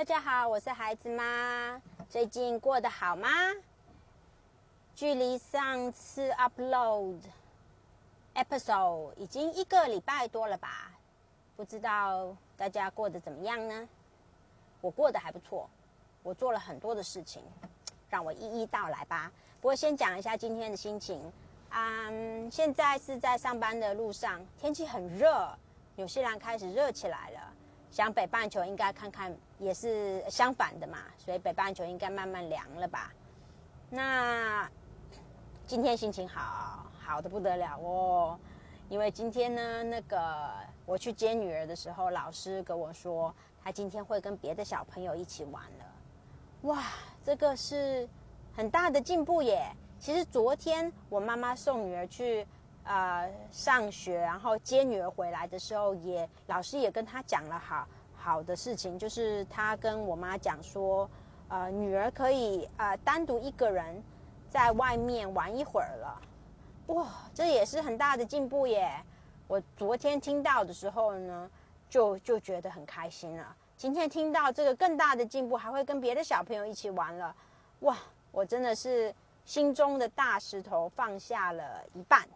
大家好，我是孩子妈。最近过得好吗？距离上次 upload episode 已经一个礼拜多了吧？不知道大家过得怎么样呢？我过得还不错，我做了很多的事情，让我一一道来吧。不过先讲一下今天的心情。嗯，现在是在上班的路上，天气很热，纽西兰开始热起来了。想北半球应该看看也是相反的嘛，所以北半球应该慢慢凉了吧？那今天心情好好的不得了哦，因为今天呢，那个我去接女儿的时候，老师跟我说，他今天会跟别的小朋友一起玩了。哇，这个是很大的进步耶！其实昨天我妈妈送女儿去。呃，上学然后接女儿回来的时候，也老师也跟他讲了好好的事情，就是他跟我妈讲说，呃，女儿可以呃单独一个人在外面玩一会儿了，哇，这也是很大的进步耶！我昨天听到的时候呢，就就觉得很开心了。今天听到这个更大的进步，还会跟别的小朋友一起玩了，哇，我真的是心中的大石头放下了一半。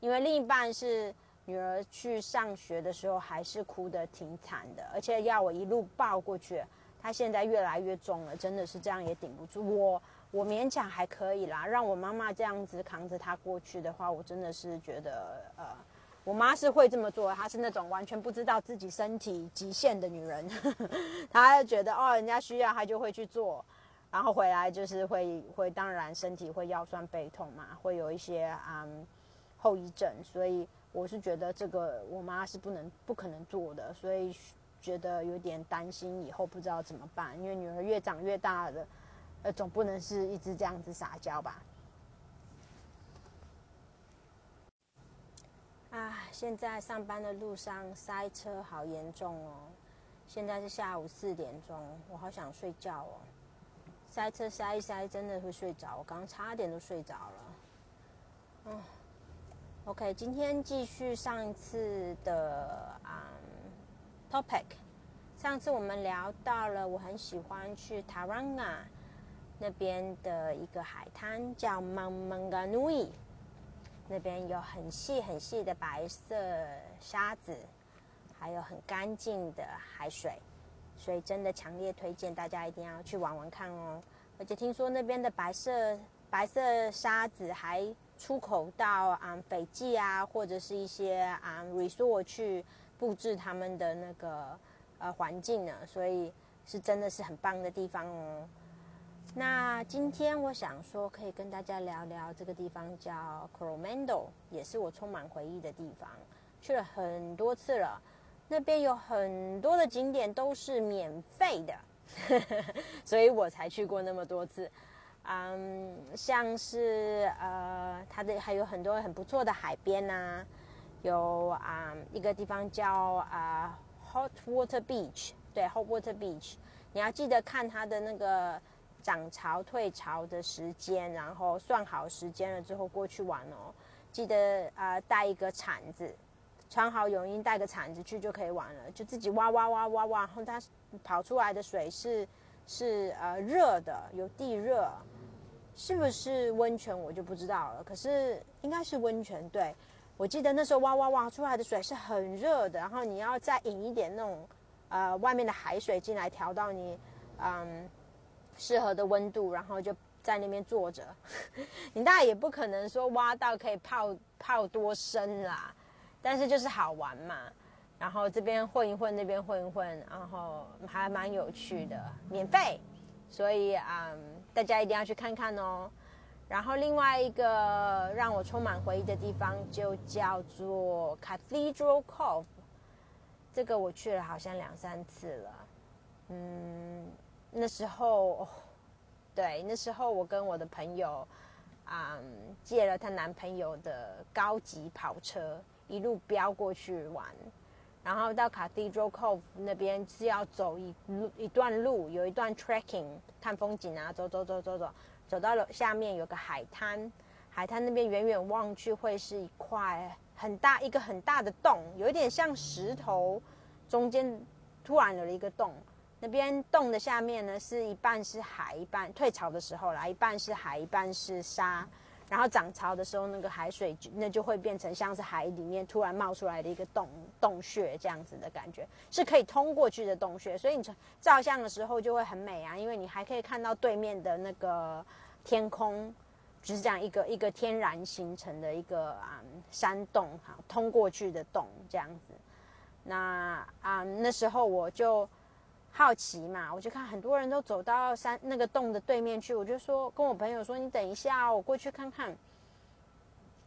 因为另一半是女儿去上学的时候，还是哭得挺惨的，而且要我一路抱过去。她现在越来越重了，真的是这样也顶不住。我我勉强还可以啦，让我妈妈这样子扛着她过去的话，我真的是觉得呃，我妈是会这么做，她是那种完全不知道自己身体极限的女人，她觉得哦，人家需要她就会去做，然后回来就是会会当然身体会腰酸背痛嘛，会有一些嗯。后遗症，所以我是觉得这个我妈是不能、不可能做的，所以觉得有点担心以后不知道怎么办。因为女儿越长越大了，呃，总不能是一直这样子撒娇吧？啊，现在上班的路上塞车好严重哦！现在是下午四点钟，我好想睡觉哦。塞车塞一塞，真的会睡着。我刚差点都睡着了，嗯。OK，今天继续上一次的啊 topic。上次我们聊到了，我很喜欢去 Taranga 那边的一个海滩，叫 Mount Maunganui。那边有很细很细的白色沙子，还有很干净的海水，所以真的强烈推荐大家一定要去玩玩看哦。而且听说那边的白色白色沙子还。出口到啊斐济啊，或者是一些啊 resort 去布置他们的那个呃环境呢，所以是真的是很棒的地方哦。那今天我想说，可以跟大家聊聊这个地方叫 Coromandel，也是我充满回忆的地方，去了很多次了。那边有很多的景点都是免费的，所以我才去过那么多次。嗯，像是呃，它的还有很多很不错的海边呐，有啊一个地方叫啊 Hot Water Beach，对 Hot Water Beach，你要记得看它的那个涨潮退潮的时间，然后算好时间了之后过去玩哦。记得啊带一个铲子，穿好泳衣带个铲子去就可以玩了，就自己挖挖挖挖挖，然后它跑出来的水是是呃热的，有地热。是不是温泉我就不知道了，可是应该是温泉。对，我记得那时候哇哇哇出来的水是很热的，然后你要再引一点那种呃外面的海水进来，调到你嗯适合的温度，然后就在那边坐着。你大概也不可能说挖到可以泡泡多深啦，但是就是好玩嘛。然后这边混一混，那边混一混，然后还蛮有趣的，免费。所以啊，大家一定要去看看哦。然后另外一个让我充满回忆的地方就叫做 Cathedral Cove，这个我去了好像两三次了。嗯，那时候，对，那时候我跟我的朋友啊借了她男朋友的高级跑车，一路飙过去玩。然后到 Cathedral Cove 那边是要走一一段路，有一段 trekking 看风景啊，走走走走走，走到了下面有个海滩，海滩那边远远望去会是一块很大一个很大的洞，有一点像石头，中间突然有了一个洞，那边洞的下面呢，是一半是海，一半退潮的时候啦，一半是海，一半是沙。然后涨潮的时候，那个海水那就会变成像是海里面突然冒出来的一个洞洞穴这样子的感觉，是可以通过去的洞穴。所以你照相的时候就会很美啊，因为你还可以看到对面的那个天空，就是这样一个一个天然形成的一个啊山洞哈，通过去的洞这样子。那啊那时候我就。好奇嘛，我就看很多人都走到山那个洞的对面去，我就说跟我朋友说：“你等一下，我过去看看。”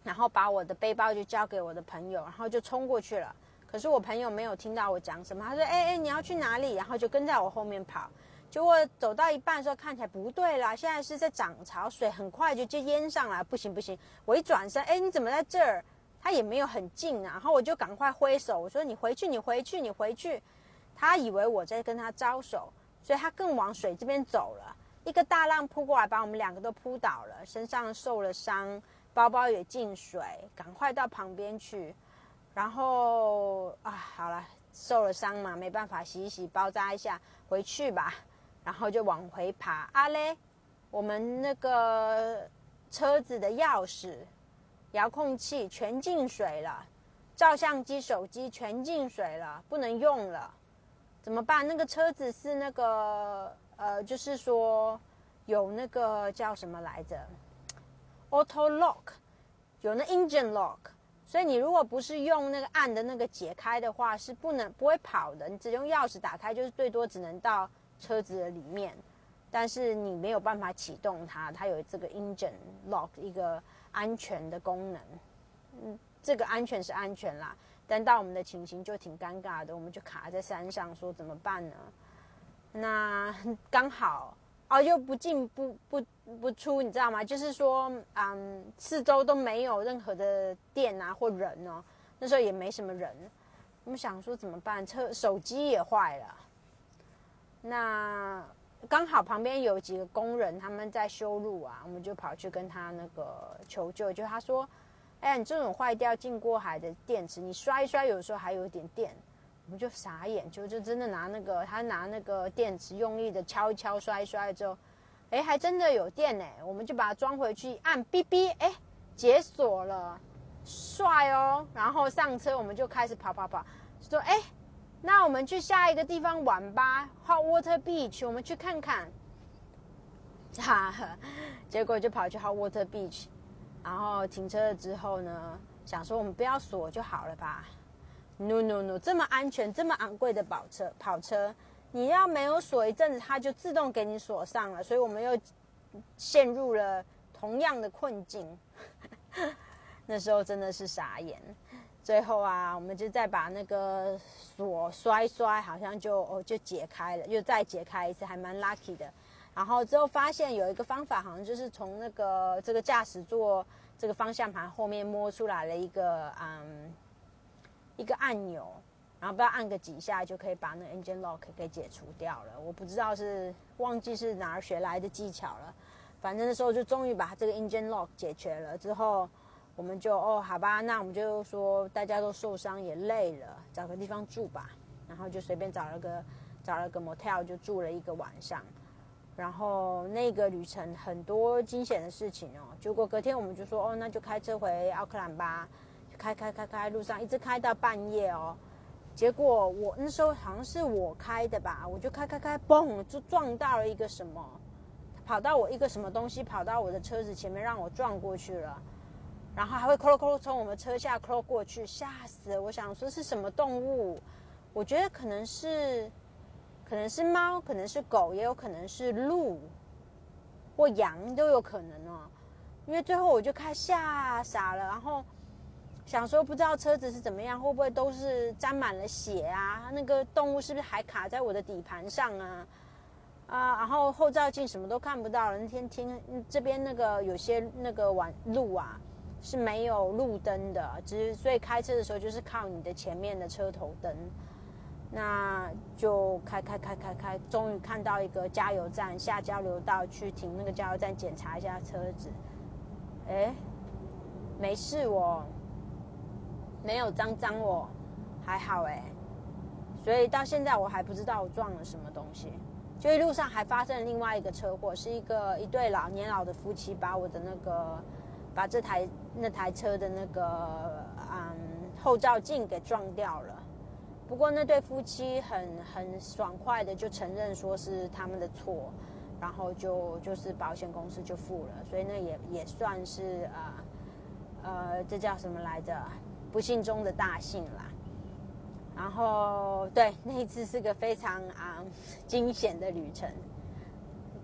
然后把我的背包就交给我的朋友，然后就冲过去了。可是我朋友没有听到我讲什么，他说：“哎哎，你要去哪里？”然后就跟在我后面跑。结果走到一半的时候，看起来不对啦，现在是在涨潮，水很快就就淹上来，不行不行！我一转身，哎，你怎么在这儿？他也没有很近啊，然后我就赶快挥手，我说：“你回去，你回去，你回去。”他以为我在跟他招手，所以他更往水这边走了。一个大浪扑过来，把我们两个都扑倒了，身上受了伤，包包也进水，赶快到旁边去。然后啊，好了，受了伤嘛，没办法，洗一洗，包扎一下，回去吧。然后就往回爬。阿嘞，我们那个车子的钥匙、遥控器全进水了，照相机、手机全进水了，不能用了。怎么办？那个车子是那个呃，就是说有那个叫什么来着？Auto lock，有那 engine lock，所以你如果不是用那个按的那个解开的话，是不能不会跑的。你只用钥匙打开，就是最多只能到车子的里面，但是你没有办法启动它。它有这个 engine lock 一个安全的功能。嗯，这个安全是安全啦。但到我们的情形就挺尴尬的，我们就卡在山上，说怎么办呢？那 刚好哦，又不进不不不出，你知道吗？就是说，嗯，四周都没有任何的店啊或人哦，那时候也没什么人。我们想说怎么办？车手机也坏了。那刚好旁边有几个工人他们在修路啊，我们就跑去跟他那个求救，就他说。哎，你这种坏掉进过海的电池，你摔一摔，有时候还有点电，我们就傻眼，就就真的拿那个，他拿那个电池用力的敲一敲，摔一摔之后，哎，还真的有电呢，我们就把它装回去，按哔哔，哎，解锁了，帅哦，然后上车，我们就开始跑跑跑，说，哎，那我们去下一个地方玩吧，Hot Water Beach，我们去看看，哈，结果就跑去 Hot Water Beach。然后停车了之后呢，想说我们不要锁就好了吧？No No No，这么安全、这么昂贵的跑车，跑车你要没有锁一阵子，它就自动给你锁上了。所以我们又陷入了同样的困境。那时候真的是傻眼。最后啊，我们就再把那个锁摔摔，好像就哦就解开了，又再解开一次，还蛮 lucky 的。然后之后发现有一个方法，好像就是从那个这个驾驶座这个方向盘后面摸出来了一个嗯一个按钮，然后不要按个几下就可以把那 engine lock 给解除掉了。我不知道是忘记是哪儿学来的技巧了，反正那时候就终于把这个 engine lock 解决了。之后我们就哦好吧，那我们就说大家都受伤也累了，找个地方住吧。然后就随便找了个找了个 motel 就住了一个晚上。然后那个旅程很多惊险的事情哦，结果隔天我们就说哦，那就开车回奥克兰吧，开开开开路上一直开到半夜哦，结果我那时候好像是我开的吧，我就开开开，嘣就撞到了一个什么，跑到我一个什么东西跑到我的车子前面让我撞过去了，然后还会咯咯从我们车下咯过去，吓死！我想说是什么动物，我觉得可能是。可能是猫，可能是狗，也有可能是鹿或羊，都有可能哦。因为最后我就看吓傻了，然后想说不知道车子是怎么样，会不会都是沾满了血啊？那个动物是不是还卡在我的底盘上啊？啊，然后后照镜什么都看不到了。那天天这边那个有些那个晚路啊是没有路灯的，只是所以开车的时候就是靠你的前面的车头灯。那就开开开开开，终于看到一个加油站，下交流道去停那个加油站检查一下车子。哎，没事哦，没有脏脏哦，还好哎。所以到现在我还不知道我撞了什么东西。就一路上还发生了另外一个车祸，是一个一对老年老的夫妻把我的那个把这台那台车的那个嗯后照镜给撞掉了。不过那对夫妻很很爽快的就承认说是他们的错，然后就就是保险公司就付了，所以那也也算是啊呃这叫什么来着？不幸中的大幸啦。然后对那一次是个非常啊惊险的旅程，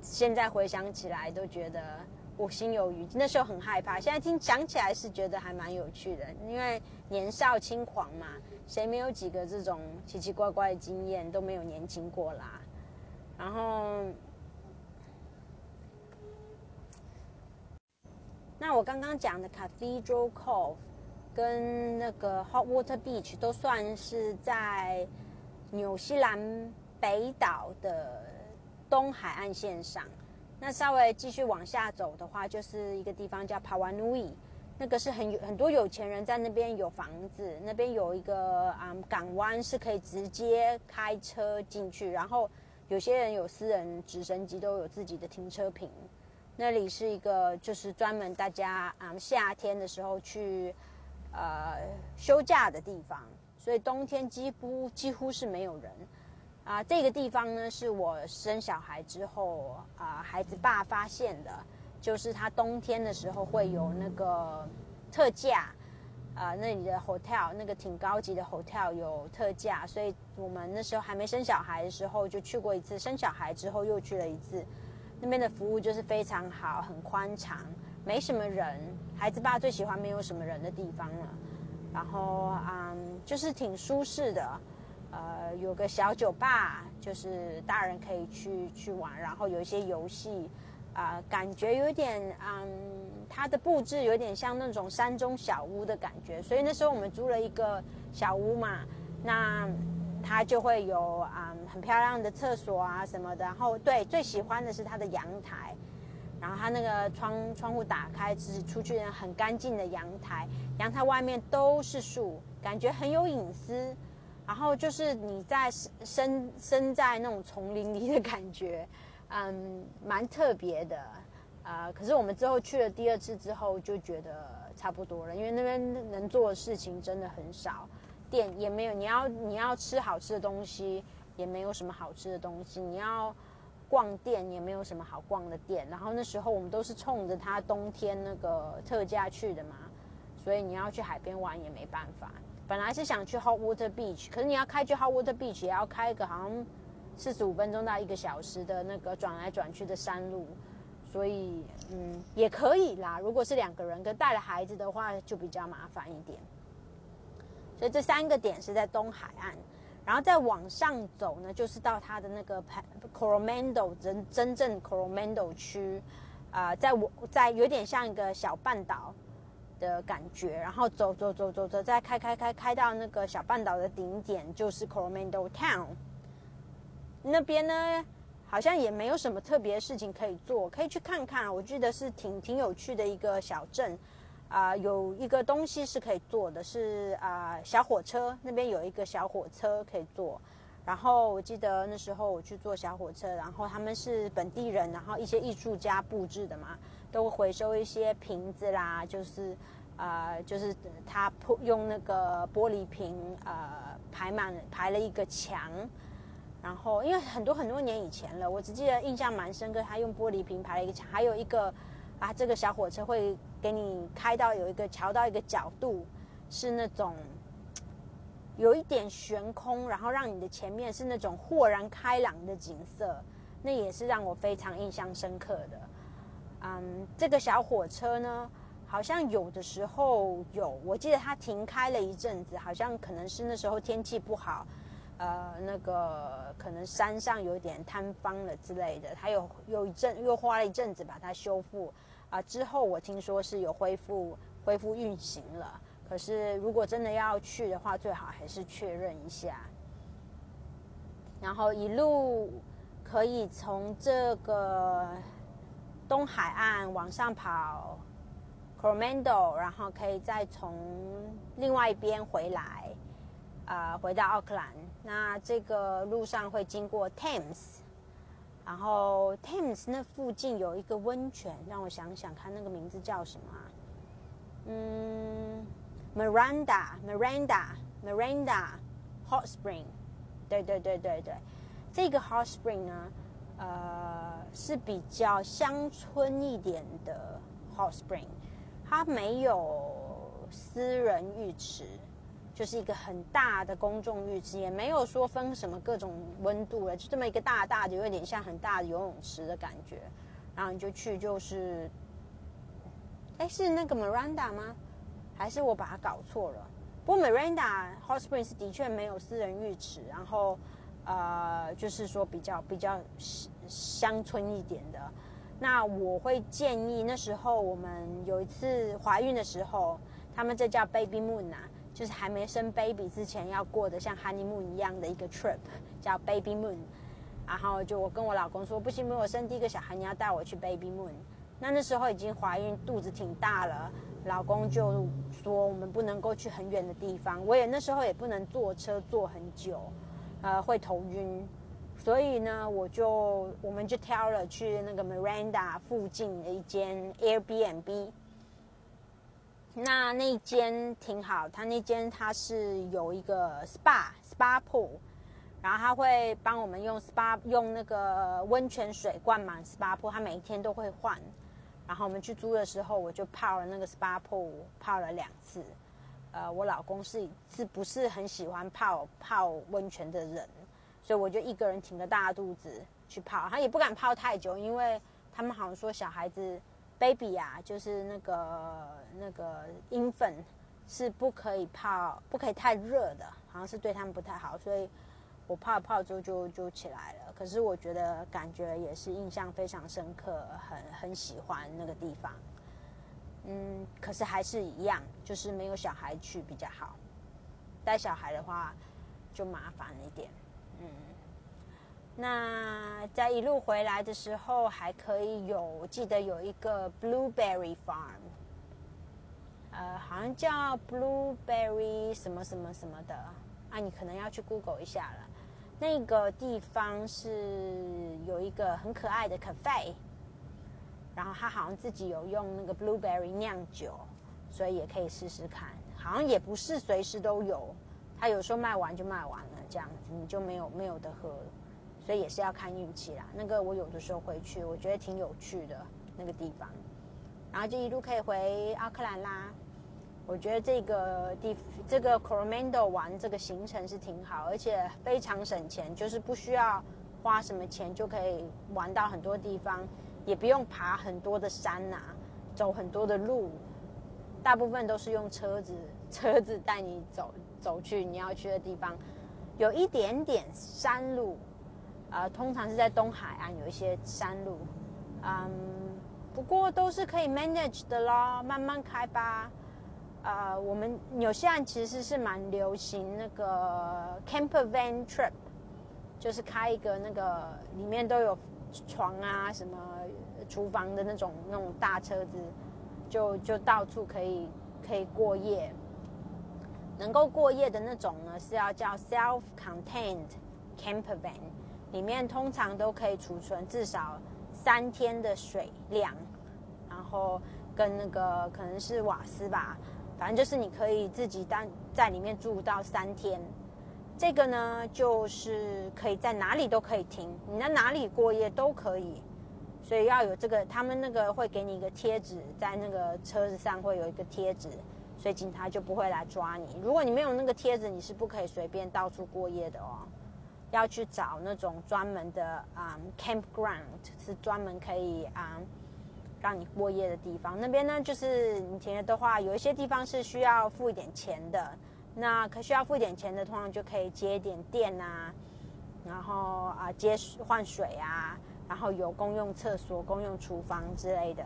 现在回想起来都觉得我心有余。那时候很害怕，现在听讲起来是觉得还蛮有趣的，因为年少轻狂嘛，谁没有几个这种奇奇怪怪的经验，都没有年轻过啦。然后，那我刚刚讲的 Cathedral Cove。跟那个 Hot Water Beach 都算是在纽西兰北岛的东海岸线上。那稍微继续往下走的话，就是一个地方叫 Pawanui，那个是很有很多有钱人在那边有房子，那边有一个啊港湾是可以直接开车进去，然后有些人有私人直升机都有自己的停车坪。那里是一个就是专门大家啊夏天的时候去。呃，休假的地方，所以冬天几乎几乎是没有人。啊，这个地方呢，是我生小孩之后啊，孩子爸发现的，就是他冬天的时候会有那个特价，啊，那里的 hotel 那个挺高级的 hotel 有特价，所以我们那时候还没生小孩的时候就去过一次，生小孩之后又去了一次，那边的服务就是非常好，很宽敞。没什么人，孩子爸最喜欢没有什么人的地方了。然后，嗯，就是挺舒适的，呃，有个小酒吧，就是大人可以去去玩。然后有一些游戏，啊，感觉有点，嗯，它的布置有点像那种山中小屋的感觉。所以那时候我们租了一个小屋嘛，那它就会有啊很漂亮的厕所啊什么的。然后，对，最喜欢的是它的阳台。然后它那个窗窗户打开，是出去很干净的阳台，阳台外面都是树，感觉很有隐私。然后就是你在身身在那种丛林里的感觉，嗯，蛮特别的。啊，可是我们之后去了第二次之后，就觉得差不多了，因为那边能做的事情真的很少，店也没有，你要你要吃好吃的东西，也没有什么好吃的东西，你要。逛店也没有什么好逛的店，然后那时候我们都是冲着它冬天那个特价去的嘛，所以你要去海边玩也没办法。本来是想去 Hot Water Beach，可是你要开去 Hot Water Beach 也要开个好像四十五分钟到一个小时的那个转来转去的山路，所以嗯也可以啦。如果是两个人跟带了孩子的话，就比较麻烦一点。所以这三个点是在东海岸。然后再往上走呢，就是到它的那个 Coromandel 真真正 Coromandel 区，啊，在我在有点像一个小半岛的感觉。然后走走走走走，再开开开开到那个小半岛的顶点，就是 Coromandel Town。那边呢，好像也没有什么特别的事情可以做，可以去看看。我记得是挺挺有趣的一个小镇。啊，有一个东西是可以坐的，是啊，小火车那边有一个小火车可以坐。然后我记得那时候我去坐小火车，然后他们是本地人，然后一些艺术家布置的嘛，都回收一些瓶子啦，就是啊，就是他铺用那个玻璃瓶呃排满排了一个墙，然后因为很多很多年以前了，我只记得印象蛮深刻，他用玻璃瓶排了一个墙，还有一个。啊，这个小火车会给你开到有一个桥到一个角度，是那种有一点悬空，然后让你的前面是那种豁然开朗的景色，那也是让我非常印象深刻的。嗯，这个小火车呢，好像有的时候有，我记得它停开了一阵子，好像可能是那时候天气不好。呃，那个可能山上有点坍方了之类的，他有有一阵又花了一阵子把它修复啊。之后我听说是有恢复恢复运行了，可是如果真的要去的话，最好还是确认一下。然后一路可以从这个东海岸往上跑，Cromando，然后可以再从另外一边回来。呃，回到奥克兰。那这个路上会经过 Thames，然后 Thames 那附近有一个温泉，让我想想看，那个名字叫什么？嗯，Miranda，Miranda，Miranda Hot Spring。对对对对对，这个 Hot Spring 呢，呃，是比较乡村一点的 Hot Spring，它没有私人浴池。就是一个很大的公众浴池，也没有说分什么各种温度了，就这么一个大大的，有点像很大的游泳池的感觉。然后你就去，就是，哎，是那个 Miranda 吗？还是我把它搞错了？不过 Miranda Hot Springs 的确没有私人浴池，然后呃，就是说比较比较乡村一点的。那我会建议，那时候我们有一次怀孕的时候，他们这叫 Baby Moon 啊。就是还没生 baby 之前要过的像 honeymoon 一样的一个 trip，叫 baby moon。然后就我跟我老公说，不行，我生第一个小孩，你要带我去 baby moon。那那时候已经怀孕，肚子挺大了，老公就说我们不能够去很远的地方。我也那时候也不能坐车坐很久，呃，会头晕。所以呢，我就我们就挑了去那个 Miranda 附近的一间 Airbnb。那那间挺好，他那间他是有一个 SPA SPA pool，然后他会帮我们用 SPA 用那个温泉水灌满 SPA pool，他每一天都会换。然后我们去租的时候，我就泡了那个 SPA pool，泡了两次。呃，我老公是是不是很喜欢泡泡温泉的人，所以我就一个人挺着大肚子去泡，他也不敢泡太久，因为他们好像说小孩子。Baby 啊，就是那个那个婴粉是不可以泡，不可以太热的，好像是对他们不太好，所以我泡了泡之后就就起来了。可是我觉得感觉也是印象非常深刻，很很喜欢那个地方。嗯，可是还是一样，就是没有小孩去比较好，带小孩的话就麻烦一点。那在一路回来的时候，还可以有，我记得有一个 blueberry farm，呃，好像叫 blueberry 什么什么什么的，啊，你可能要去 Google 一下了。那个地方是有一个很可爱的 cafe，然后他好像自己有用那个 blueberry 酿酒，所以也可以试试看。好像也不是随时都有，他有时候卖完就卖完了，这样子你就没有没有的喝了。所以也是要看运气啦。那个我有的时候回去，我觉得挺有趣的那个地方。然后就一路可以回奥克兰啦。我觉得这个地这个 Coromandel 玩这个行程是挺好，而且非常省钱，就是不需要花什么钱就可以玩到很多地方，也不用爬很多的山呐，走很多的路，大部分都是用车子车子带你走走去你要去的地方，有一点点山路。呃，通常是在东海岸有一些山路，嗯，不过都是可以 manage 的咯，慢慢开吧。呃，我们纽西兰其实是蛮流行那个 camper van trip，就是开一个那个里面都有床啊、什么厨房的那种那种大车子，就就到处可以可以过夜。能够过夜的那种呢，是要叫 self-contained camper van。里面通常都可以储存至少三天的水量，然后跟那个可能是瓦斯吧，反正就是你可以自己单在里面住到三天。这个呢，就是可以在哪里都可以停，你在哪里过夜都可以。所以要有这个，他们那个会给你一个贴纸，在那个车子上会有一个贴纸，所以警察就不会来抓你。如果你没有那个贴纸，你是不可以随便到处过夜的哦。要去找那种专门的啊 campground，是专门可以啊让你过夜的地方。那边呢，就是你停的话，有一些地方是需要付一点钱的。那可需要付一点钱的，通常就可以接一点电啊，然后啊接换水啊，然后有公用厕所、公用厨房之类的。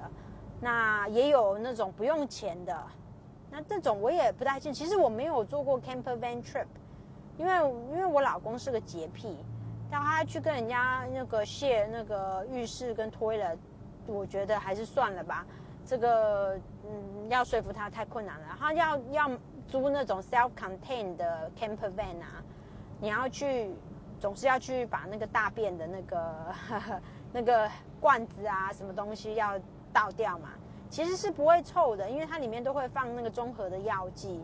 那也有那种不用钱的。那这种我也不太清，其实我没有做过 camper van trip。因为因为我老公是个洁癖，但他去跟人家那个卸那个浴室跟推了，我觉得还是算了吧。这个嗯，要说服他太困难了。他要要租那种 self-contained 的 camper van 啊，你要去总是要去把那个大便的那个 那个罐子啊，什么东西要倒掉嘛。其实是不会臭的，因为它里面都会放那个综合的药剂，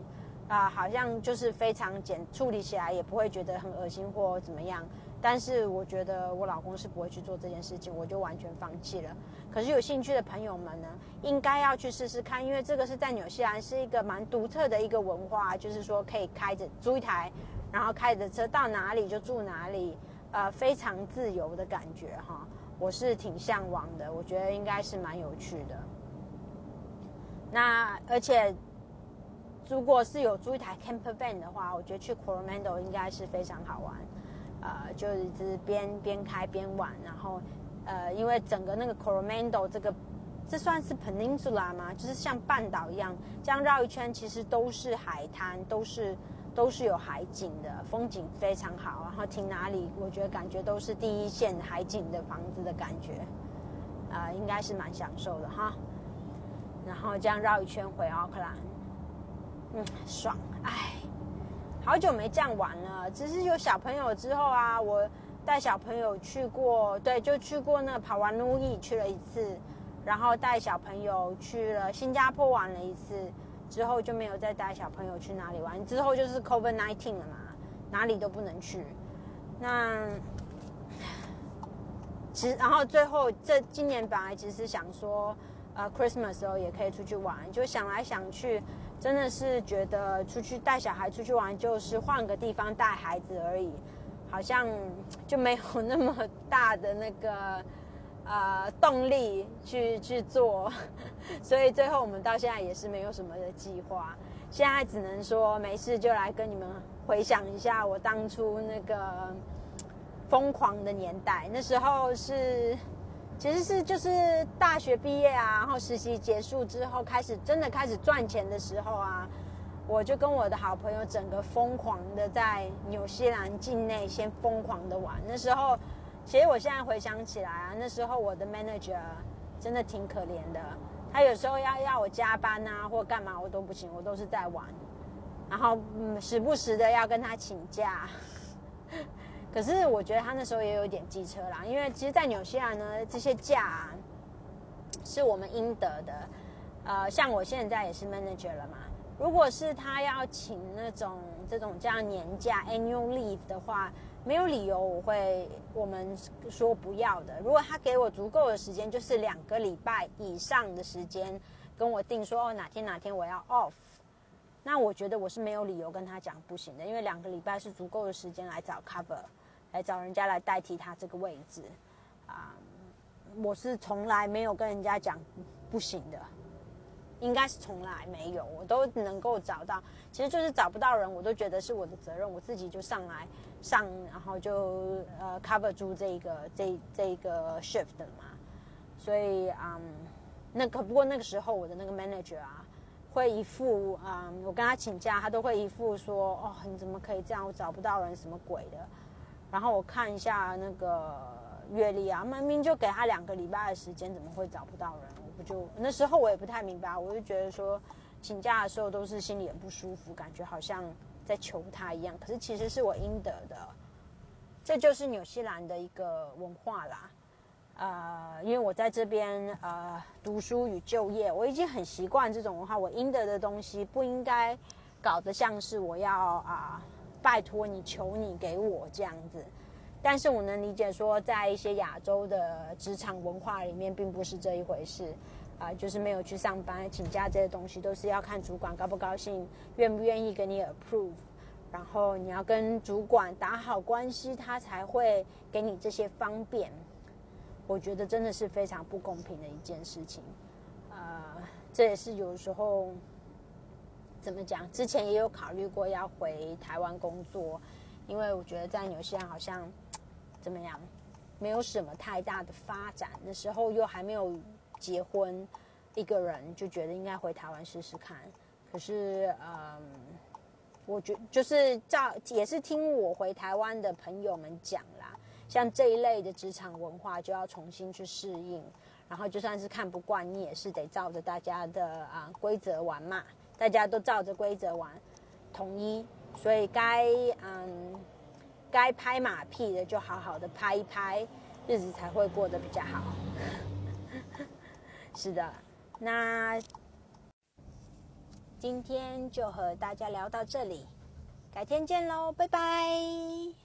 啊，好像就是非常简处理起来也不会觉得很恶心或怎么样。但是我觉得我老公是不会去做这件事情，我就完全放弃了。可是有兴趣的朋友们呢，应该要去试试看，因为这个是在纽西兰是一个蛮独特的一个文化，就是说可以开着租一台，然后开着车到哪里就住哪里，呃，非常自由的感觉哈。我是挺向往的，我觉得应该是蛮有趣的。那而且，如果是有租一台 camper van 的话，我觉得去 Coromandel 应该是非常好玩，呃，就是边边开边玩，然后，呃，因为整个那个 Coromandel 这个，这算是 peninsula 吗？就是像半岛一样，这样绕一圈，其实都是海滩，都是都是有海景的，风景非常好。然后停哪里，我觉得感觉都是第一线海景的房子的感觉，啊，应该是蛮享受的哈。然后这样绕一圈回奥克兰，嗯，爽，哎，好久没这样玩了。只是有小朋友之后啊，我带小朋友去过，对，就去过那跑完努伊去了一次，然后带小朋友去了新加坡玩了一次，之后就没有再带小朋友去哪里玩。之后就是 COVID nineteen 了嘛，哪里都不能去。那其实，然后最后这今年本来只是想说。呃，Christmas 时候也可以出去玩，就想来想去，真的是觉得出去带小孩出去玩，就是换个地方带孩子而已，好像就没有那么大的那个呃动力去去做，所以最后我们到现在也是没有什么的计划，现在只能说没事就来跟你们回想一下我当初那个疯狂的年代，那时候是。其实是就是大学毕业啊，然后实习结束之后，开始真的开始赚钱的时候啊，我就跟我的好朋友整个疯狂的在纽西兰境内先疯狂的玩。那时候，其实我现在回想起来啊，那时候我的 manager 真的挺可怜的，他有时候要要我加班啊或干嘛我都不行，我都是在玩，然后嗯时不时的要跟他请假。可是我觉得他那时候也有点机车啦，因为其实，在纽西兰呢，这些假是我们应得的。呃，像我现在也是 manager 了嘛，如果是他要请那种这种这样年假 annual leave 的话，没有理由我会我们说不要的。如果他给我足够的时间，就是两个礼拜以上的时间，跟我定说哦哪天哪天我要 off，那我觉得我是没有理由跟他讲不行的，因为两个礼拜是足够的时间来找 cover。来找人家来代替他这个位置，啊，我是从来没有跟人家讲不行的，应该是从来没有，我都能够找到，其实就是找不到人，我都觉得是我的责任，我自己就上来上，然后就呃 cover 住这个这这个 shift 嘛，所以嗯，那可不过那个时候我的那个 manager 啊，会一副啊，我跟他请假，他都会一副说，哦，你怎么可以这样，我找不到人，什么鬼的。然后我看一下那个月历啊，明明就给他两个礼拜的时间，怎么会找不到人？我不就那时候我也不太明白，我就觉得说请假的时候都是心里很不舒服，感觉好像在求他一样。可是其实是我应得的，这就是纽西兰的一个文化啦。呃，因为我在这边呃读书与就业，我已经很习惯这种文化。我应得的东西不应该搞得像是我要啊。拜托你，求你给我这样子，但是我能理解说，在一些亚洲的职场文化里面，并不是这一回事，啊，就是没有去上班请假这些东西，都是要看主管高不高兴，愿不愿意给你 approve，然后你要跟主管打好关系，他才会给你这些方便。我觉得真的是非常不公平的一件事情，呃，这也是有时候。怎么讲？之前也有考虑过要回台湾工作，因为我觉得在纽西兰好像怎么样，没有什么太大的发展。那时候又还没有结婚，一个人就觉得应该回台湾试试看。可是，嗯，我觉就是照也是听我回台湾的朋友们讲啦，像这一类的职场文化就要重新去适应，然后就算是看不惯，你也是得照着大家的啊规则玩嘛。大家都照着规则玩，统一，所以该嗯该拍马屁的就好好的拍一拍，日子才会过得比较好。是的，那今天就和大家聊到这里，改天见喽，拜拜。